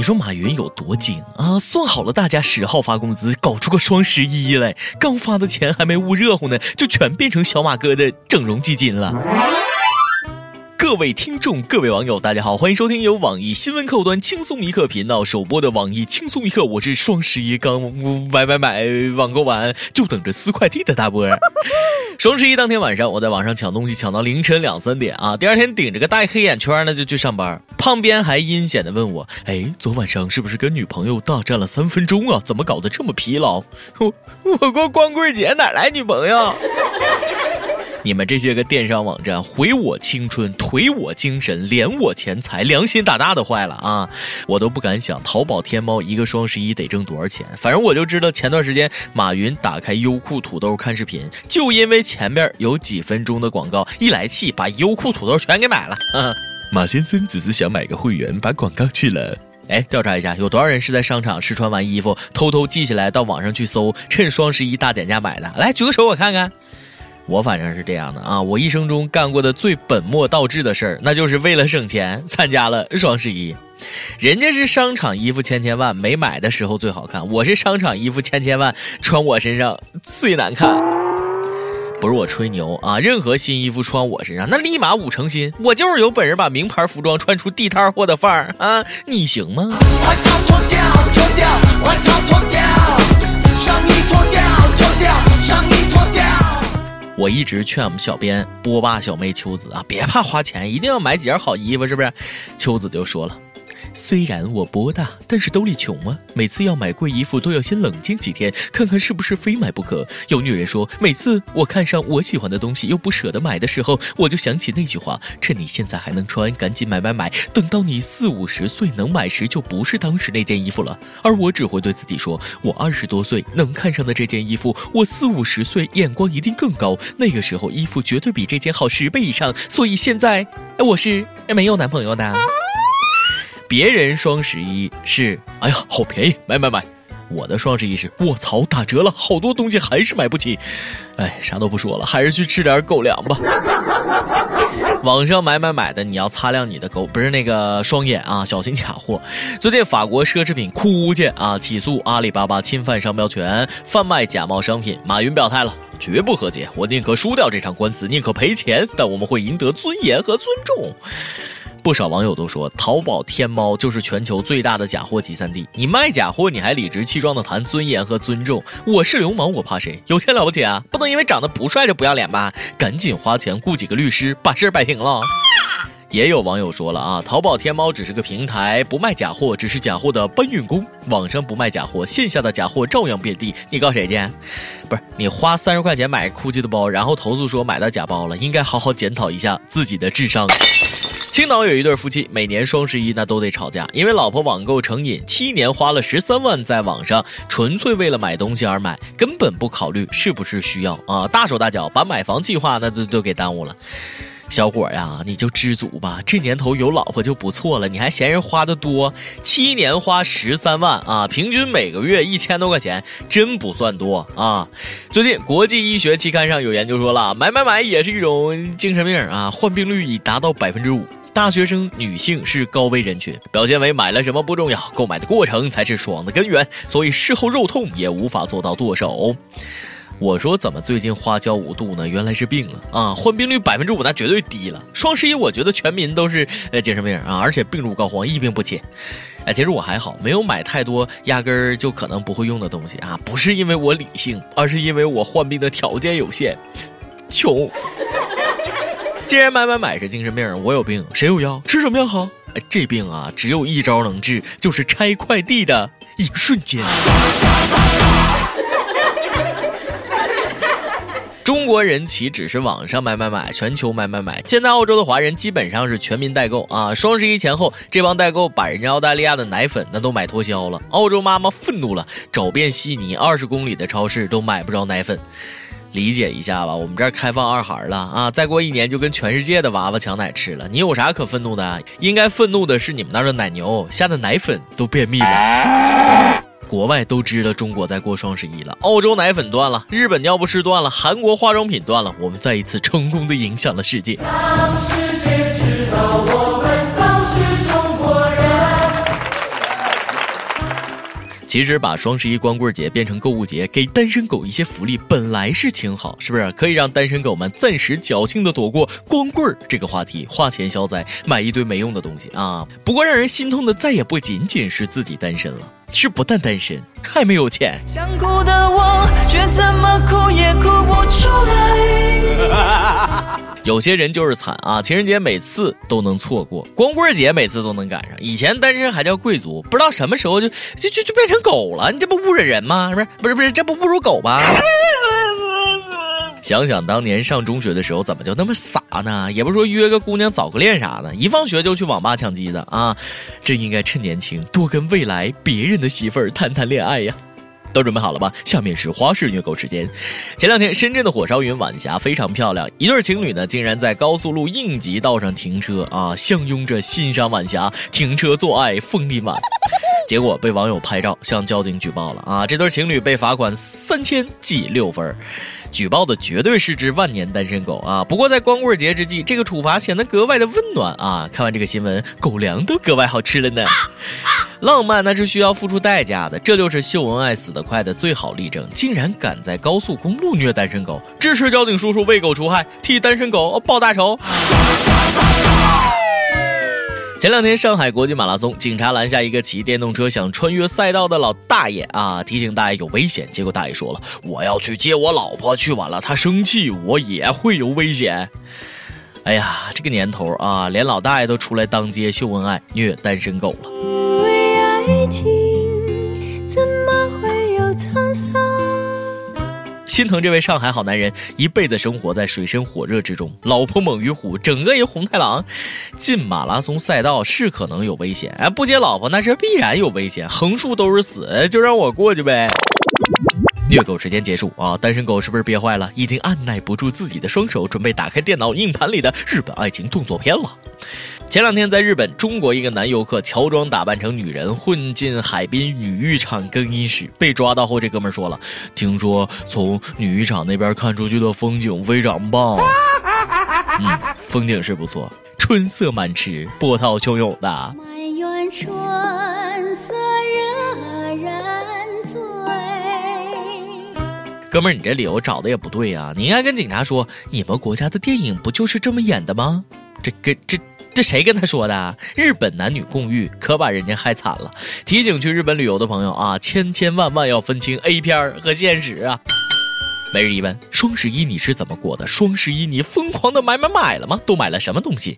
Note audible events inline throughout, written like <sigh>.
你说马云有多精啊？算好了，大家十号发工资，搞出个双十一来，刚发的钱还没捂热乎呢，就全变成小马哥的整容基金了。各位听众，各位网友，大家好，欢迎收听由网易新闻客户端轻松一刻频道首播的网易轻松一刻，我是双十一刚买买买网购完就等着撕快递的大波。<laughs> 双十一当天晚上，我在网上抢东西抢到凌晨两三点啊，第二天顶着个大黑眼圈呢就去上班。旁边还阴险的问我，哎，昨晚上是不是跟女朋友大战了三分钟啊？怎么搞得这么疲劳？我我过光棍节哪来女朋友？<laughs> 你们这些个电商网站毁我青春，颓我精神，敛我钱财，良心大大的坏了啊！我都不敢想，淘宝天猫一个双十一得挣多少钱。反正我就知道，前段时间马云打开优酷土豆看视频，就因为前面有几分钟的广告，一来气把优酷土豆全给买了。马先生只是想买个会员，把广告去了。哎，调查一下，有多少人是在商场试穿完衣服，偷偷记下来到网上去搜，趁双十一大减价买的？来举个手，我看看。我反正是这样的啊，我一生中干过的最本末倒置的事儿，那就是为了省钱参加了双十一。人家是商场衣服千千万，没买的时候最好看；我是商场衣服千千万，穿我身上最难看。不是我吹牛啊，任何新衣服穿我身上，那立马五成新。我就是有本事把名牌服装穿出地摊货的范儿啊，你行吗？我操，脱掉，脱掉，我操，脱掉，上衣脱掉，脱掉，上衣脱掉。我一直劝我们小编波霸小妹秋子啊，别怕花钱，一定要买几件好衣服，是不是？秋子就说了。虽然我波大，但是兜里穷啊。每次要买贵衣服，都要先冷静几天，看看是不是非买不可。有女人说，每次我看上我喜欢的东西又不舍得买的时候，我就想起那句话：趁你现在还能穿，赶紧买买买。等到你四五十岁能买时，就不是当时那件衣服了。而我只会对自己说：我二十多岁能看上的这件衣服，我四五十岁眼光一定更高。那个时候衣服绝对比这件好十倍以上。所以现在，我是没有男朋友的。别人双十一是，哎呀，好便宜，买买买！我的双十一是，卧槽，打折了，好多东西还是买不起。哎，啥都不说了，还是去吃点狗粮吧。<laughs> 网上买买买的，你要擦亮你的狗，不是那个双眼啊，小心假货。最近法国奢侈品枯剑啊起诉阿里巴巴侵犯商标权，贩卖假冒商品。马云表态了，绝不和解，我宁可输掉这场官司，宁可赔钱，但我们会赢得尊严和尊重。不少网友都说，淘宝天猫就是全球最大的假货集散地。你卖假货，你还理直气壮的谈尊严和尊重？我是流氓，我怕谁？有钱了不起啊？不能因为长得不帅就不要脸吧？赶紧花钱雇几个律师，把事儿摆平了。也有网友说了啊，淘宝天猫只是个平台，不卖假货，只是假货的搬运工。网上不卖假货，线下的假货照样遍地。你告谁去？不是你花三十块钱买 GUCCI 的包，然后投诉说买到假包了，应该好好检讨一下自己的智商。青岛有一对夫妻，每年双十一那都得吵架，因为老婆网购成瘾，七年花了十三万在网上，纯粹为了买东西而买，根本不考虑是不是需要啊，大手大脚把买房计划那都都给耽误了。小伙呀，你就知足吧，这年头有老婆就不错了，你还嫌人花的多？七年花十三万啊，平均每个月一千多块钱，真不算多啊。最近国际医学期刊上有研究说了，买买买也是一种精神病啊，患病率已达到百分之五。大学生女性是高危人群，表现为买了什么不重要，购买的过程才是爽的根源，所以事后肉痛也无法做到剁手。我说怎么最近花椒五度呢？原来是病了啊！患病率百分之五，那绝对低了。双十一我觉得全民都是呃精神病啊，而且病入膏肓，一病不起。哎，其实我还好，没有买太多压根儿就可能不会用的东西啊，不是因为我理性，而是因为我患病的条件有限，穷。既然买买买是精神病，我有病，谁有药？吃什么药好？这病啊，只有一招能治，就是拆快递的一瞬间。<laughs> 中国人岂只是网上买买买，全球买买买。现在澳洲的华人基本上是全民代购啊！双十一前后，这帮代购把人家澳大利亚的奶粉那都买脱销了。澳洲妈妈愤怒了，找遍悉尼二十公里的超市都买不着奶粉。理解一下吧，我们这儿开放二孩了啊！再过一年就跟全世界的娃娃抢奶吃了，你有啥可愤怒的？应该愤怒的是你们那儿的奶牛下的奶粉都便秘了。国外都知道中国在过双十一了，澳洲奶粉断了，日本尿不湿断了，韩国化妆品断了，我们再一次成功的影响了世界。让世界知道我其实把双十一光棍节变成购物节，给单身狗一些福利，本来是挺好，是不是？可以让单身狗们暂时侥幸的躲过光棍这个话题，花钱消灾，买一堆没用的东西啊。不过让人心痛的，再也不仅仅是自己单身了，是不但单身，还没有钱。想哭的我，却怎么哭也哭不出来。<laughs> 有些人就是惨啊！情人节每次都能错过，光棍节每次都能赶上。以前单身还叫贵族，不知道什么时候就就就就变成狗了。你这不侮辱人吗？不是不是不是，这不侮辱狗吗？想想当年上中学的时候，怎么就那么傻呢？也不说约个姑娘早个恋啥的，一放学就去网吧抢机子啊！这应该趁年轻多跟未来别人的媳妇儿谈谈恋爱呀。都准备好了吧？下面是花式虐狗时间。前两天，深圳的火烧云晚霞非常漂亮，一对情侣呢竟然在高速路应急道上停车啊，相拥着欣赏晚霞，停车做爱风力满。结果被网友拍照向交警举报了啊！这对情侣被罚款三千记六分。举报的绝对是只万年单身狗啊！不过在光棍节之际，这个处罚显得格外的温暖啊！看完这个新闻，狗粮都格外好吃了呢。浪漫那是需要付出代价的，这就是秀恩爱死的快的最好例证。竟然敢在高速公路虐单身狗，支持交警叔叔为狗除害，替单身狗报大仇。前两天，上海国际马拉松，警察拦下一个骑电动车想穿越赛道的老大爷啊，提醒大爷有危险。结果大爷说了：“我要去接我老婆，去晚了她生气，我也会有危险。”哎呀，这个年头啊，连老大爷都出来当街秀恩爱，虐单身狗了。为爱情，心疼这位上海好男人，一辈子生活在水深火热之中，老婆猛于虎，整个一红太狼。进马拉松赛道是可能有危险，哎，不接老婆那是必然有危险，横竖都是死，就让我过去呗。虐狗时间结束啊！单身狗是不是憋坏了？已经按耐不住自己的双手，准备打开电脑硬盘里的日本爱情动作片了。前两天在日本，中国一个男游客乔装打扮成女人，混进海滨女浴场更衣室，被抓到后，这哥们说了：“听说从女浴场那边看出去的风景非常棒。<laughs> ”嗯，风景是不错，春色满池，波涛汹涌的。哥们儿，你这理由找的也不对啊！你应该跟警察说，你们国家的电影不就是这么演的吗？这跟这。这谁跟他说的？日本男女共浴可把人家害惨了。提醒去日本旅游的朋友啊，千千万万要分清 A 片儿和现实啊。每日一问：双十一你是怎么过的？双十一你疯狂的买买买了吗？都买了什么东西？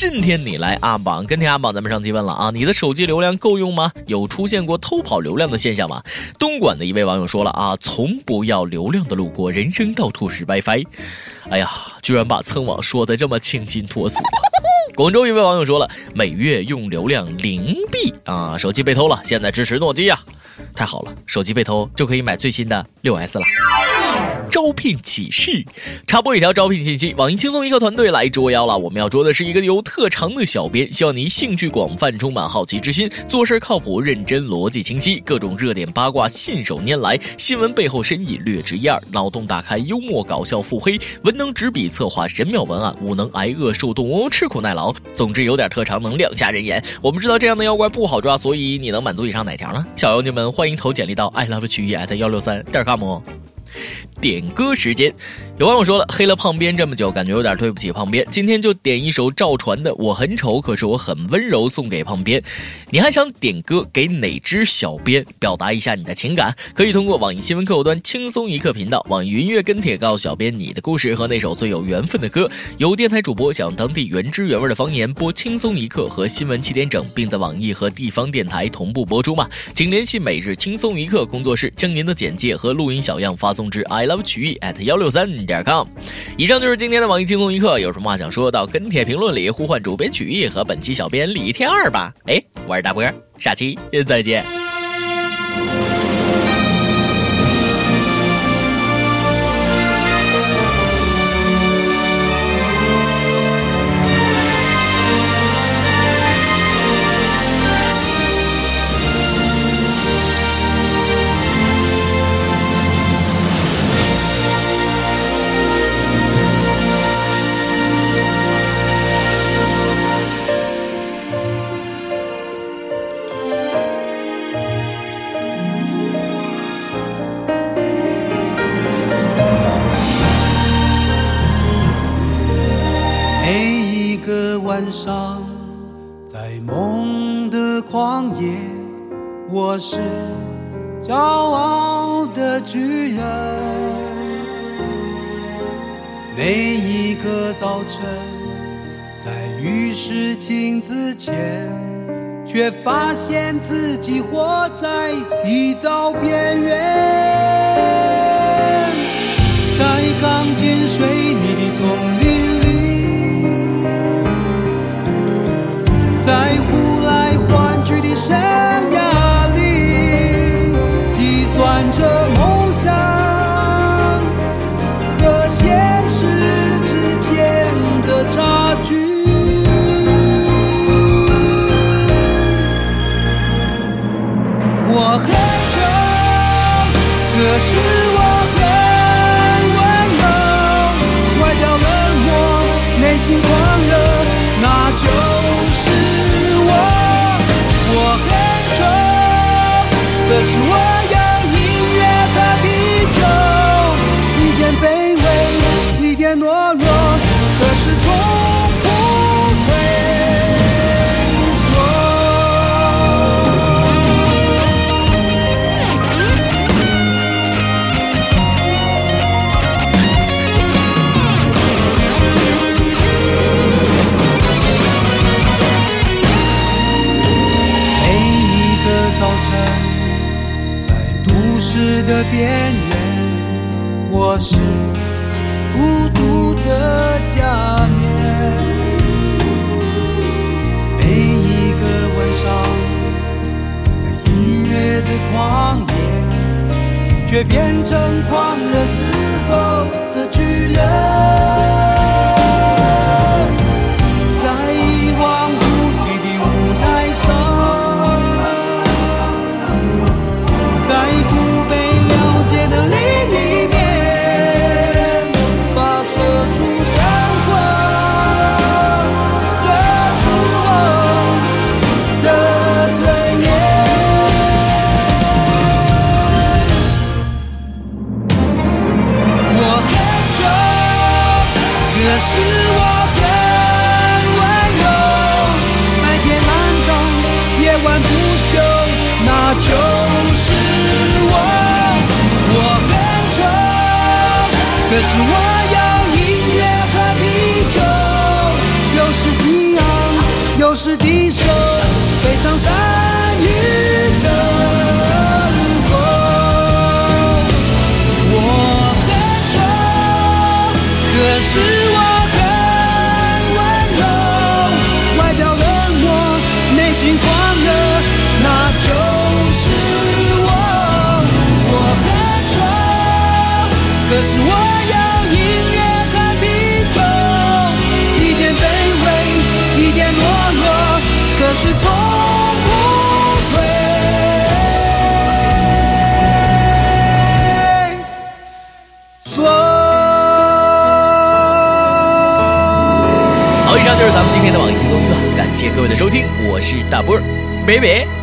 今天你来阿榜，跟天阿榜，咱们上期问了啊，你的手机流量够用吗？有出现过偷跑流量的现象吗？东莞的一位网友说了啊，从不要流量的路过，人生到处 <laughs> 是 WiFi。哎呀，居然把蹭网说的这么清新脱俗。广州一位网友说了，每月用流量零币啊，手机被偷了，现在支持诺基亚，太好了，手机被偷就可以买最新的六 S 了。招聘启事，插播一条招聘信息：网易轻松一刻团队来捉妖了。我们要捉的是一个有特长的小编，希望你兴趣广泛，充满好奇之心，做事靠谱、认真、逻辑清晰，各种热点八卦信手拈来，新闻背后深意略知一二，脑洞大开，幽默搞笑腹黑，文能执笔策划神妙文案，武能挨饿受冻，吃苦耐劳。总之有点特长，能亮瞎人眼。我们知道这样的妖怪不好抓，所以你能满足以上哪条呢？<laughs> 小妖精们欢迎投简历到 i love 曲艺 at 幺六三点 com。<laughs> 点歌时间。有网友说了，黑了胖边这么久，感觉有点对不起胖边。今天就点一首赵传的《我很丑，可是我很温柔》送给胖边。你还想点歌给哪只小编表达一下你的情感？可以通过网易新闻客户端轻松一刻频道、网易云音乐跟帖告诉小编你的故事和那首最有缘分的歌。有电台主播想当地原汁原味的方言播轻松一刻和新闻七点整，并在网易和地方电台同步播出吗？请联系每日轻松一刻工作室，将您的简介和录音小样发送至 i love 曲艺 at 幺六三。点 com，以上就是今天的网易轻松一刻。有什么话想说到跟帖评论里，呼唤主编曲艺和本期小编李天二吧。哎，我是大波，下期再见。每一个早晨，在浴室镜子前，却发现自己活在剃刀边缘，在钢筋水泥的丛林里。在呼来唤去的生涯里，计算着梦想可是我很温柔，外表冷漠，内心狂热，那就是我。我很丑，可是我有时低收，非常善于等候。我很穷，可是我很温柔，外表冷漠，内心狂热，那就是我。我很穷，可是我咱们今天的网易轻松娱乐，感谢各位的收听，我是大波儿，北北。